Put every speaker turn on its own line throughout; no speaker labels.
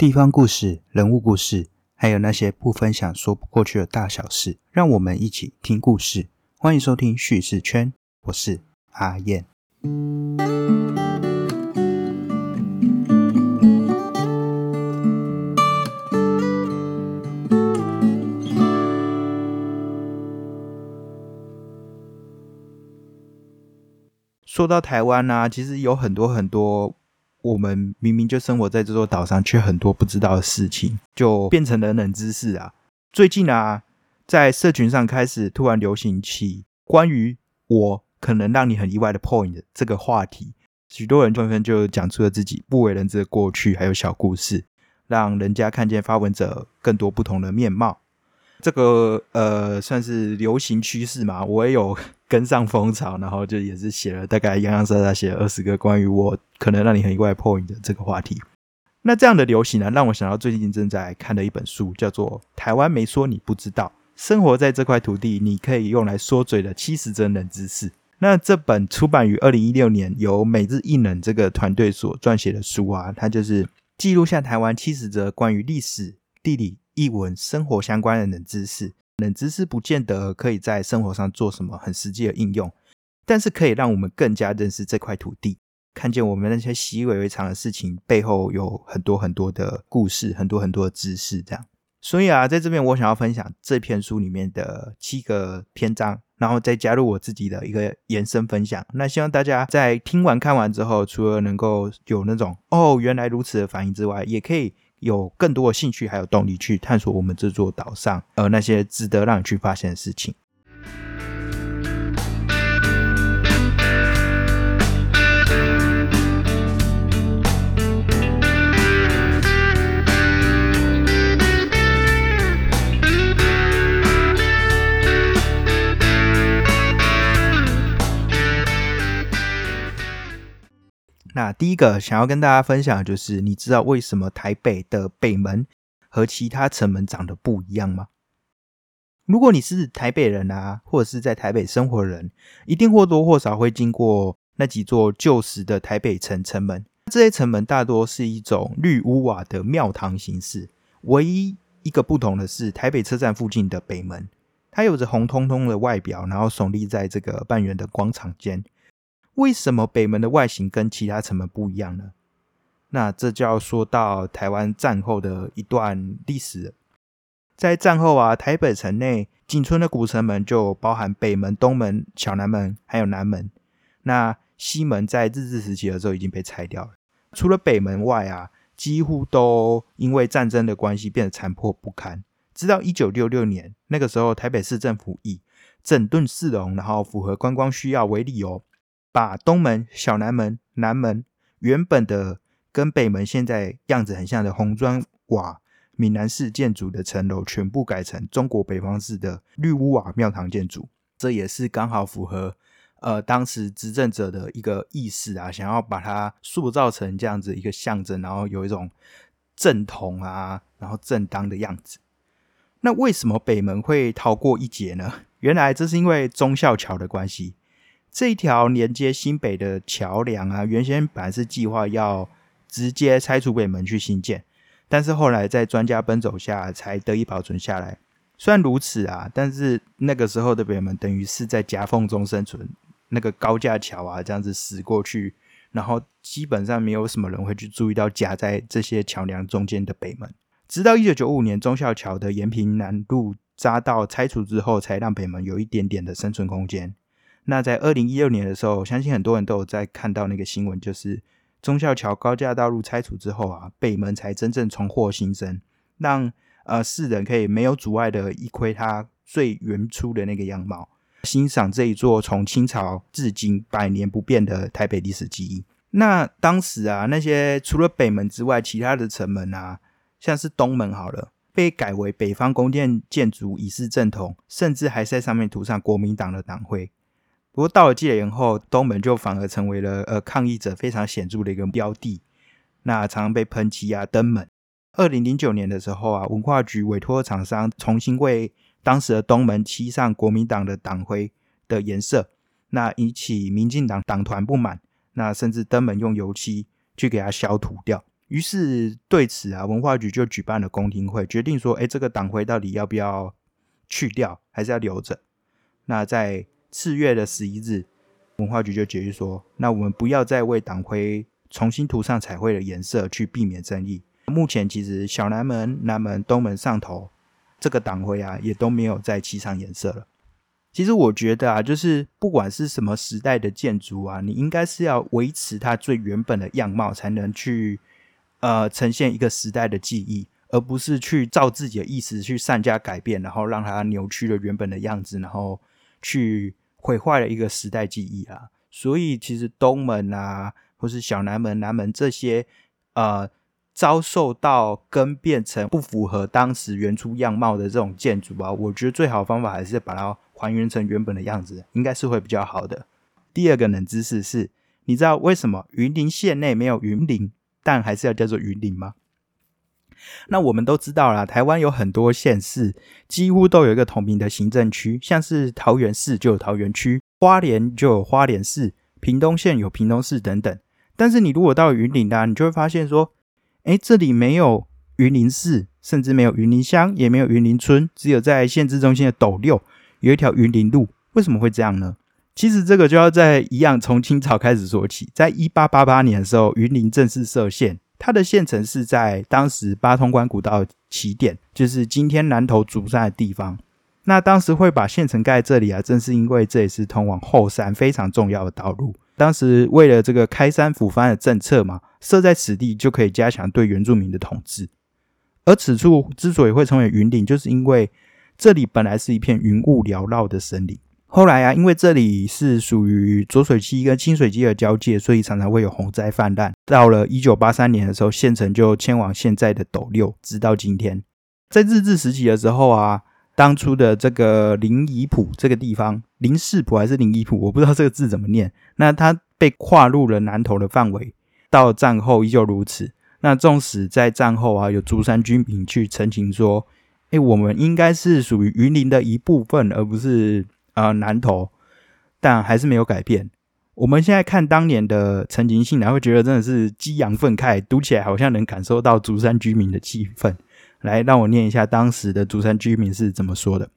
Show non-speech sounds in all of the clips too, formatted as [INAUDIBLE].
地方故事、人物故事，还有那些不分享说不过去的大小事，让我们一起听故事。欢迎收听叙事圈，我是阿燕。说到台湾呢、其实有很多很多我们明明就生活在这座岛上，却很多不知道的事情，就变成了冷知识啊。最近啊，在社群上开始突然流行起关于我可能让你很意外的 point 这个话题，许多人纷纷就讲出了自己不为人知的过去，还有小故事，让人家看见发文者更多不同的面貌。这个呃，算是流行趋势嘛，我也有跟上风潮，然后就也是写了大概洋洋洒洒写了二十个关于我可能让你很意外 point 的这个话题。那这样的流行呢，让我想到最近正在看的一本书，叫做《台湾没说你不知道：生活在这块土地，你可以用来说嘴的七十则冷知识》。那这本出版于二零一六年，由每日一冷这个团队所撰写的书啊，它就是记录下台湾七十则关于历史、地理、译文、生活相关的冷知识。冷知识不见得可以在生活上做什么很实际的应用，但是可以让我们更加认识这块土地，看见我们那些习以为常的事情背后有很多很多的故事，很多很多的知识。这样，所以啊，在这边我想要分享这篇书里面的七个篇章，然后再加入我自己的一个延伸分享。那希望大家在听完看完之后，除了能够有那种哦原来如此的反应之外，也可以。有更多的兴趣还有动力去探索我们这座岛上呃那些值得让你去发现的事情。第一个想要跟大家分享的就是，你知道为什么台北的北门和其他城门长得不一样吗？如果你是台北人啊，或者是在台北生活的人，一定或多或少会经过那几座旧时的台北城城门。这些城门大多是一种绿屋瓦的庙堂形式，唯一一个不同的是，台北车站附近的北门，它有着红彤彤的外表，然后耸立在这个半圆的广场间。为什么北门的外形跟其他城门不一样呢？那这就要说到台湾战后的一段历史。在战后啊，台北城内仅存的古城门就包含北门、东门、小南门，还有南门。那西门在日治时期的时候已经被拆掉了。除了北门外啊，几乎都因为战争的关系变得残破不堪。直到一九六六年，那个时候台北市政府以整顿市容，然后符合观光需要为理由。把东门、小南门、南门原本的跟北门现在样子很像的红砖瓦闽南式建筑的城楼，全部改成中国北方式的绿屋瓦庙堂建筑。这也是刚好符合呃当时执政者的一个意识啊，想要把它塑造成这样子一个象征，然后有一种正统啊，然后正当的样子。那为什么北门会逃过一劫呢？[LAUGHS] 原来这是因为忠孝桥的关系。这一条连接新北的桥梁啊，原先本来是计划要直接拆除北门去新建，但是后来在专家奔走下才得以保存下来。虽然如此啊，但是那个时候的北门等于是在夹缝中生存，那个高架桥啊这样子驶过去，然后基本上没有什么人会去注意到夹在这些桥梁中间的北门。直到一九九五年忠孝桥的延平南路匝道拆除之后，才让北门有一点点的生存空间。那在二零一六年的时候，相信很多人都有在看到那个新闻，就是忠孝桥高架道路拆除之后啊，北门才真正重获新生，让呃世人可以没有阻碍的一窥它最原初的那个样貌，欣赏这一座从清朝至今百年不变的台北历史记忆。那当时啊，那些除了北门之外，其他的城门啊，像是东门好了。被改为北方宫殿建筑，以示正统，甚至还在上面涂上国民党的党徽。不过到了戒严后，东门就反而成为了呃抗议者非常显著的一个标的，那常常被喷漆啊登门。二零零九年的时候啊，文化局委托厂商重新为当时的东门漆上国民党的党徽的颜色，那引起民进党党团不满，那甚至登门用油漆去给它消涂掉。于是对此啊，文化局就举办了公听会，决定说，哎，这个党徽到底要不要去掉，还是要留着？那在次月的十一日，文化局就决议说，那我们不要再为党徽重新涂上彩绘的颜色，去避免争议。目前其实小南门、南门、东门上头这个党徽啊，也都没有再漆上颜色了。其实我觉得啊，就是不管是什么时代的建筑啊，你应该是要维持它最原本的样貌，才能去呃呈现一个时代的记忆，而不是去照自己的意思去善加改变，然后让它扭曲了原本的样子，然后去毁坏了一个时代记忆啊。所以其实东门啊，或是小南门、南门这些呃。遭受到跟变成不符合当时原初样貌的这种建筑啊，我觉得最好方法还是把它还原成原本的样子，应该是会比较好的。第二个冷知识是，你知道为什么云林县内没有云林，但还是要叫做云林吗？那我们都知道啦，台湾有很多县市几乎都有一个同名的行政区，像是桃园市就有桃园区，花莲就有花莲市，屏东县有屏东市等等。但是你如果到云林啊，你就会发现说。哎，这里没有云林市，甚至没有云林乡，也没有云林村，只有在县治中心的斗六有一条云林路。为什么会这样呢？其实这个就要在一样从清朝开始说起。在一八八八年的时候，云林正式设县，它的县城是在当时八通关古道起点，就是今天南投竹山的地方。那当时会把县城盖这里啊，正是因为这也是通往后山非常重要的道路。当时为了这个开山抚番的政策嘛，设在此地就可以加强对原住民的统治。而此处之所以会成为云岭，就是因为这里本来是一片云雾缭绕的森林。后来啊，因为这里是属于浊水溪跟清水溪的交界，所以常常会有洪灾泛滥。到了一九八三年的时候，县城就迁往现在的斗六，直到今天。在日治时期的时候啊。当初的这个林宜浦这个地方，林氏浦还是林宜浦，我不知道这个字怎么念。那它被划入了南投的范围，到战后依旧如此。那纵使在战后啊，有竹山居民去澄清说，哎，我们应该是属于云林的一部分，而不是啊南投，但还是没有改变。我们现在看当年的陈情信来，会觉得真的是激扬愤慨，读起来好像能感受到竹山居民的气氛。来，让我念一下当时的竹山居民是怎么说的。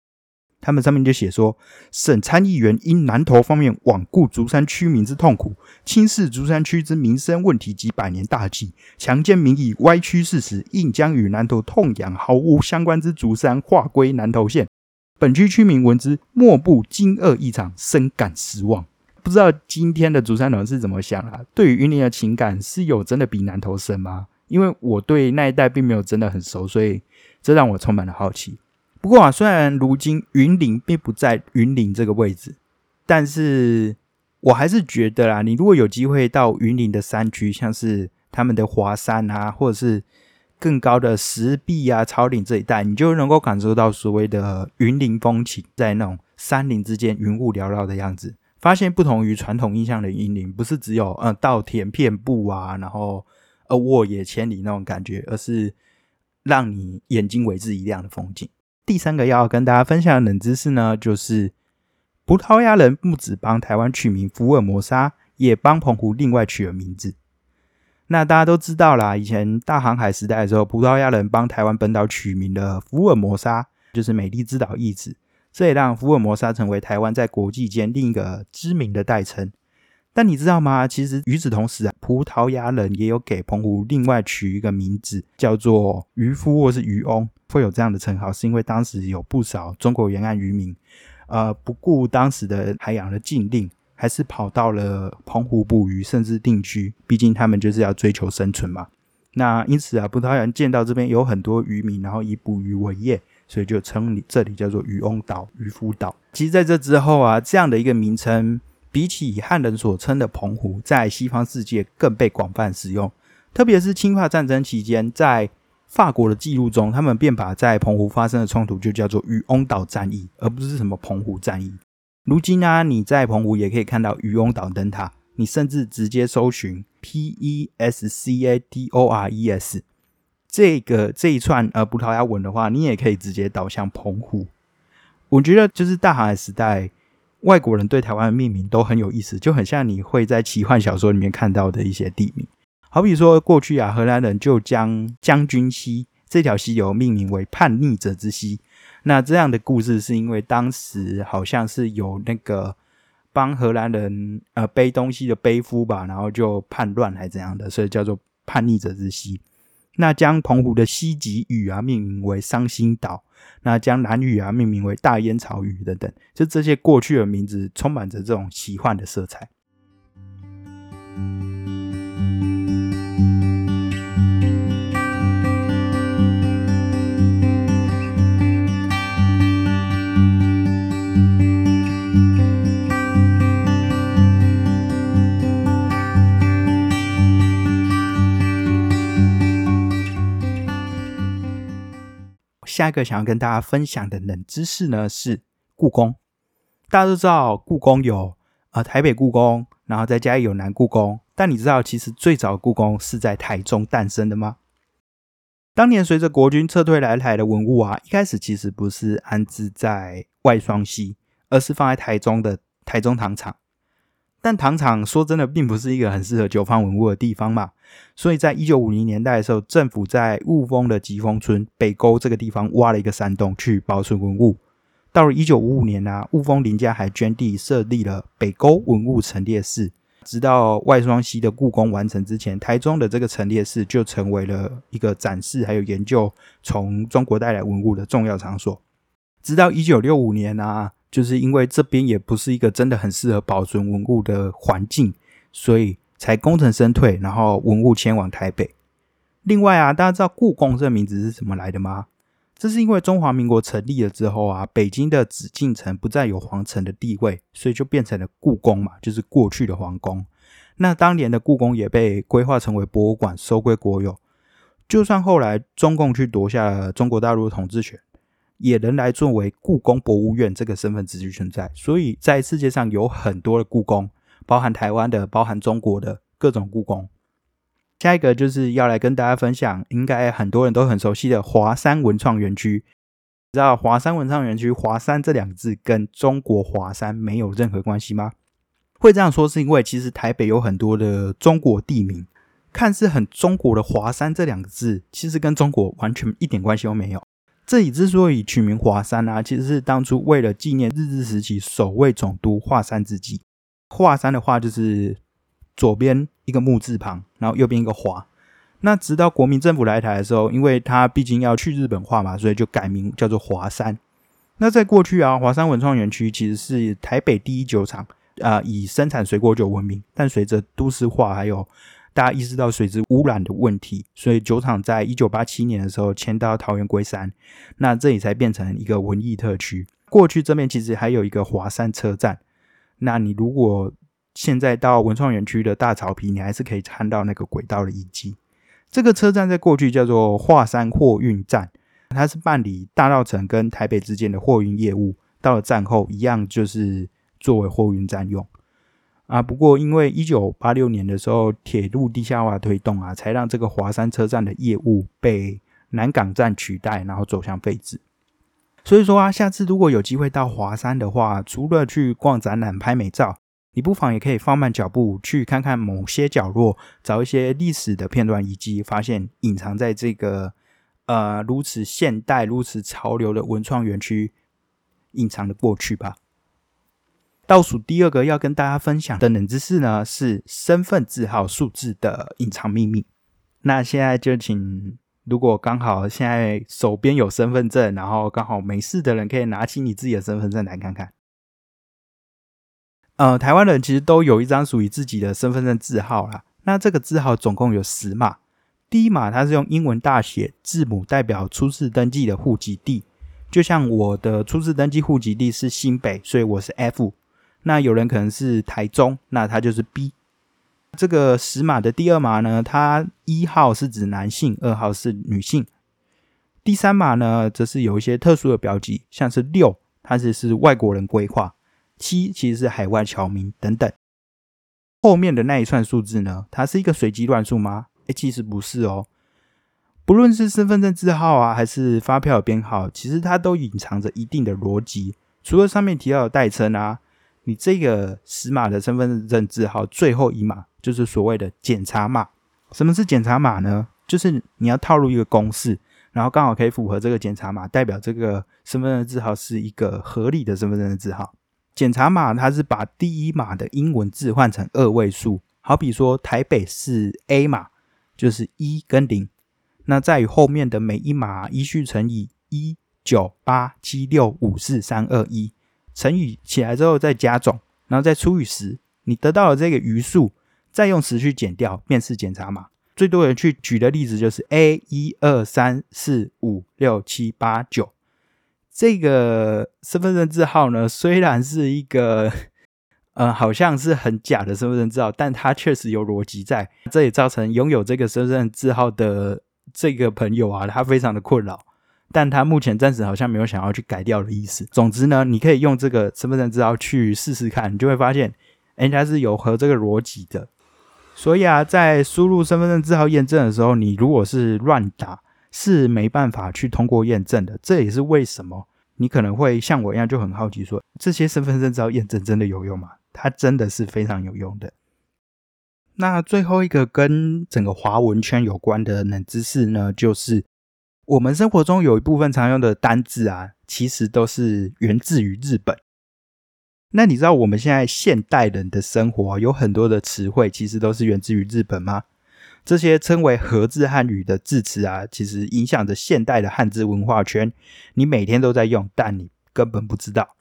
他们上面就写说：省参议员因南投方面罔顾竹山区民之痛苦，轻视竹山区之民生问题及百年大计，强奸民意，歪曲事实，硬将与南投痛痒毫无相关之竹山划归南投县。本区居民闻之，莫不惊愕异常，深感失望。不知道今天的竹山人是怎么想啊？对于云林的情感是有真的比南投深吗？因为我对那一带并没有真的很熟，所以这让我充满了好奇。不过啊，虽然如今云林并不在云林这个位置，但是我还是觉得啦，你如果有机会到云林的山区，像是他们的华山啊，或者是更高的石壁啊、草岭这一带，你就能够感受到所谓的云林风情，在那种山林之间云雾缭绕的样子，发现不同于传统印象的云林，不是只有呃稻田遍布啊，然后。而沃野千里那种感觉，而是让你眼睛为之一亮的风景。第三个要跟大家分享冷知识呢，就是葡萄牙人不止帮台湾取名福尔摩沙，也帮澎湖另外取了名字。那大家都知道啦，以前大航海时代的时候，葡萄牙人帮台湾本岛取名了福尔摩沙，就是美丽之岛意思，这也让福尔摩沙成为台湾在国际间另一个知名的代称。但你知道吗？其实与此同时啊，葡萄牙人也有给澎湖另外取一个名字，叫做渔夫或是渔翁，会有这样的称号，是因为当时有不少中国沿岸渔民，呃，不顾当时的海洋的禁令，还是跑到了澎湖捕鱼，甚至定居。毕竟他们就是要追求生存嘛。那因此啊，葡萄牙人见到这边有很多渔民，然后以捕鱼为业，所以就称这里叫做渔翁岛、渔夫岛。其实在这之后啊，这样的一个名称。比起汉人所称的澎湖，在西方世界更被广泛使用。特别是侵华战争期间，在法国的记录中，他们便把在澎湖发生的冲突就叫做渔翁岛战役，而不是什么澎湖战役。如今呢，你在澎湖也可以看到渔翁岛灯塔，你甚至直接搜寻 P E S C A D O R E S 这个这一串呃葡萄牙文的话，你也可以直接导向澎湖。我觉得就是大航海时代。外国人对台湾的命名都很有意思，就很像你会在奇幻小说里面看到的一些地名。好比说，过去啊，荷兰人就将将军溪这条溪流命名为叛逆者之溪。那这样的故事是因为当时好像是有那个帮荷兰人呃背东西的背夫吧，然后就叛乱还怎样的，所以叫做叛逆者之溪。那将澎湖的西极屿啊命名为伤心岛，那将南屿啊命名为大烟草屿等等，就这些过去的名字充满着这种奇幻的色彩。下一个想要跟大家分享的冷知识呢，是故宫。大家都知道故宫有啊台北故宫，然后再加有南故宫。但你知道其实最早故宫是在台中诞生的吗？当年随着国军撤退来台的文物啊，一开始其实不是安置在外双溪，而是放在台中的台中糖厂。但糖厂说真的，并不是一个很适合久放文物的地方嘛。所以在一九五零年代的时候，政府在雾峰的吉峰村北沟这个地方挖了一个山洞去保存文物。到了一九五五年呢，雾峰林家还捐地设立了北沟文物陈列室。直到外双溪的故宫完成之前，台中的这个陈列室就成为了一个展示还有研究从中国带来文物的重要场所。直到一九六五年啊。就是因为这边也不是一个真的很适合保存文物的环境，所以才功成身退，然后文物迁往台北。另外啊，大家知道故宫这名字是怎么来的吗？这是因为中华民国成立了之后啊，北京的紫禁城不再有皇城的地位，所以就变成了故宫嘛，就是过去的皇宫。那当年的故宫也被规划成为博物馆，收归国有。就算后来中共去夺下了中国大陆的统治权。也仍来作为故宫博物院这个身份持续存在，所以在世界上有很多的故宫，包含台湾的，包含中国的各种故宫。下一个就是要来跟大家分享，应该很多人都很熟悉的华山文创园区。知道华山文创园区“华山”这两个字跟中国华山没有任何关系吗？会这样说是因为其实台北有很多的中国地名，看似很中国的华山这两个字，其实跟中国完全一点关系都没有。这里之所以取名华山啊，其实是当初为了纪念日治时期首位总督华山之际。华山的话就是左边一个木字旁，然后右边一个华。那直到国民政府来台的时候，因为他毕竟要去日本化嘛，所以就改名叫做华山。那在过去啊，华山文创园区其实是台北第一酒厂啊，以生产水果酒闻名。但随着都市化还有大家意识到水质污染的问题，所以酒厂在一九八七年的时候迁到桃园龟山，那这里才变成一个文艺特区。过去这边其实还有一个华山车站，那你如果现在到文创园区的大草坪，你还是可以看到那个轨道的遗迹。这个车站在过去叫做华山货运站，它是办理大稻城跟台北之间的货运业务。到了战后，一样就是作为货运站用。啊，不过因为一九八六年的时候，铁路地下化推动啊，才让这个华山车站的业务被南港站取代，然后走向废止。所以说啊，下次如果有机会到华山的话，除了去逛展览、拍美照，你不妨也可以放慢脚步，去看看某些角落，找一些历史的片段以及，发现隐藏在这个呃如此现代、如此潮流的文创园区隐藏的过去吧。倒数第二个要跟大家分享的冷知识呢，是身份字号数字的隐藏秘密。那现在就请，如果刚好现在手边有身份证，然后刚好没事的人，可以拿起你自己的身份证来看看。呃，台湾人其实都有一张属于自己的身份证字号啦。那这个字号总共有十码，第一码它是用英文大写字母代表初次登记的户籍地，就像我的初次登记户籍地是新北，所以我是 F。那有人可能是台中，那他就是 B。这个十码的第二码呢，它一号是指男性，二号是女性。第三码呢，则是有一些特殊的标记，像是六，它是是外国人规划；七其实是海外侨民等等。后面的那一串数字呢，它是一个随机乱数吗？哎，其实不是哦。不论是身份证字号啊，还是发票编号，其实它都隐藏着一定的逻辑。除了上面提到的代称啊。你这个十码的身份证字号最后一码就是所谓的检查码，什么是检查码呢？就是你要套入一个公式，然后刚好可以符合这个检查码，代表这个身份证字号是一个合理的身份证字号。检查码它是把第一码的英文字换成二位数，好比说台北是 A 码，就是一跟零。那在于后面的每一码依序乘以一九八七六五四三二一，乘以起来之后再加总，然后再除以十，你得到了这个余数，再用十去减掉，便是检查码。最多人去举的例子就是 A 一二三四五六七八九，这个身份证字号呢，虽然是一个 [LAUGHS] 呃好像是很假的身份证字号，但它确实有逻辑在，这也造成拥有这个身份证字号的这个朋友啊，他非常的困扰，但他目前暂时好像没有想要去改掉的意思。总之呢，你可以用这个身份证字号去试试看，你就会发现，哎，它是有合这个逻辑的。所以啊，在输入身份证字号验证的时候，你如果是乱打，是没办法去通过验证的。这也是为什么你可能会像我一样就很好奇，说这些身份证字号验证真的有用吗？它真的是非常有用的。那最后一个跟整个华文圈有关的冷知识呢，就是我们生活中有一部分常用的单字啊，其实都是源自于日本。那你知道我们现在现代人的生活有很多的词汇，其实都是源自于日本吗？这些称为和字汉语的字词啊，其实影响着现代的汉字文化圈。你每天都在用，但你根本不知道。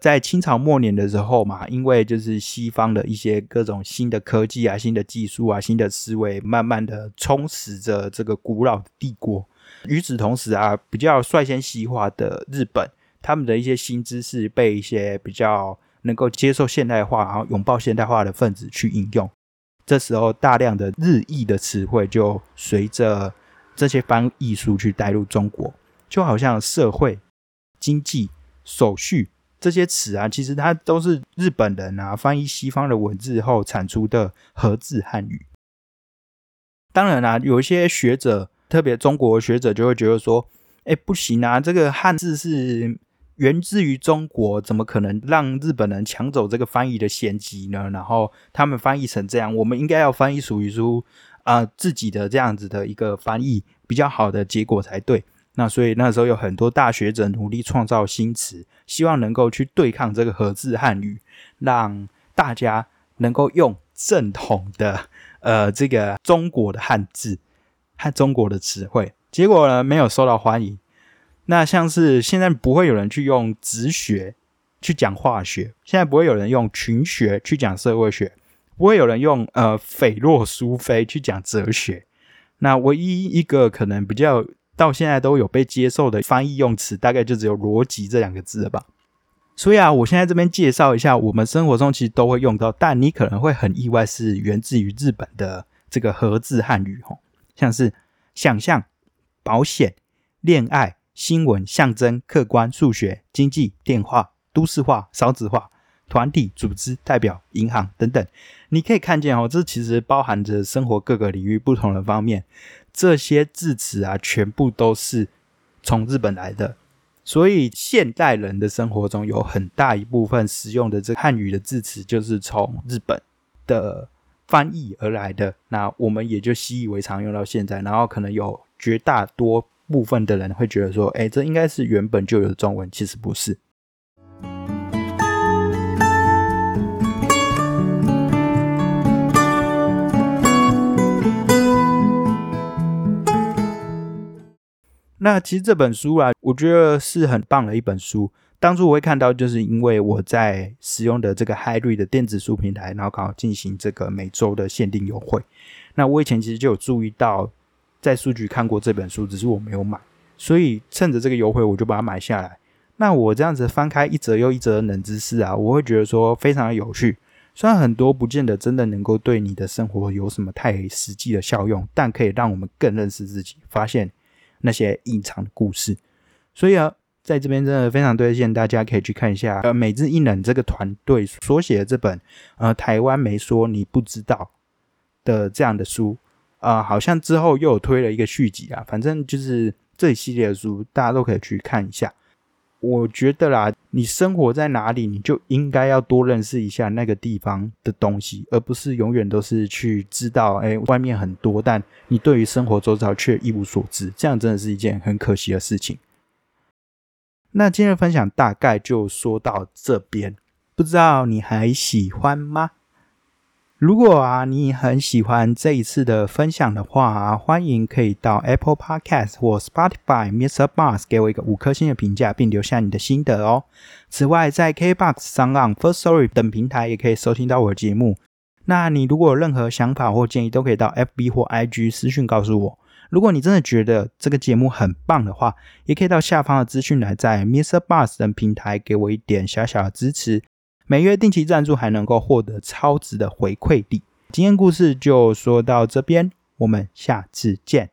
在清朝末年的时候嘛，因为就是西方的一些各种新的科技啊、新的技术啊、新的思维，慢慢的充实着这个古老的帝国。与此同时啊，比较率先西化的日本。他们的一些新知识被一些比较能够接受现代化，然后拥抱现代化的分子去应用，这时候大量的日译的词汇就随着这些翻译书去带入中国，就好像社会、经济、手续这些词啊，其实它都是日本人啊翻译西方的文字后产出的合字汉语。当然啦，有一些学者，特别中国学者就会觉得说，哎，不行啊，这个汉字是。源自于中国，怎么可能让日本人抢走这个翻译的先机呢？然后他们翻译成这样，我们应该要翻译属于书啊自己的这样子的一个翻译比较好的结果才对。那所以那时候有很多大学者努力创造新词，希望能够去对抗这个合字汉语，让大家能够用正统的呃这个中国的汉字和中国的词汇。结果呢，没有受到欢迎。那像是现在不会有人去用直学去讲化学，现在不会有人用群学去讲社会学，不会有人用呃斐洛苏菲去讲哲学。那唯一一个可能比较到现在都有被接受的翻译用词，大概就只有逻辑这两个字了吧。所以啊，我现在这边介绍一下，我们生活中其实都会用到，但你可能会很意外，是源自于日本的这个和字汉语吼，像是想象、保险、恋爱。新闻、象征、客观、数学、经济、电话、都市化、少子化、团体、组织、代表、银行等等，你可以看见哦，这其实包含着生活各个领域不同的方面。这些字词啊，全部都是从日本来的，所以现代人的生活中有很大一部分使用的这汉语的字词，就是从日本的翻译而来的。那我们也就习以为常，用到现在，然后可能有绝大多。部分的人会觉得说：“哎，这应该是原本就有中文，其实不是。”那其实这本书啊，我觉得是很棒的一本书。当初我会看到，就是因为我在使用的这个 Hi 瑞的电子书平台，然后刚好进行这个每周的限定优惠。那我以前其实就有注意到。在书局看过这本书，只是我没有买，所以趁着这个优惠，我就把它买下来。那我这样子翻开一则又一则的冷知识啊，我会觉得说非常的有趣。虽然很多不见得真的能够对你的生活有什么太实际的效用，但可以让我们更认识自己，发现那些隐藏的故事。所以啊，在这边真的非常推荐大家可以去看一下，呃，美智一冷这个团队所写的这本呃台湾没说你不知道的这样的书。啊，好像之后又有推了一个续集啊，反正就是这一系列的书，大家都可以去看一下。我觉得啦，你生活在哪里，你就应该要多认识一下那个地方的东西，而不是永远都是去知道，哎，外面很多，但你对于生活周遭却一无所知，这样真的是一件很可惜的事情。那今天的分享大概就说到这边，不知道你还喜欢吗？如果啊，你很喜欢这一次的分享的话啊，欢迎可以到 Apple Podcast 或 Spotify Mr. Bus 给我一个五颗星的评价，并留下你的心得哦。此外，在 KBox、上岸、First Story 等平台也可以收听到我的节目。那你如果有任何想法或建议，都可以到 FB 或 IG 私讯告诉我。如果你真的觉得这个节目很棒的话，也可以到下方的资讯栏，在 Mr. Bus 等平台给我一点小小的支持。每月定期赞助还能够获得超值的回馈礼。今天故事就说到这边，我们下次见。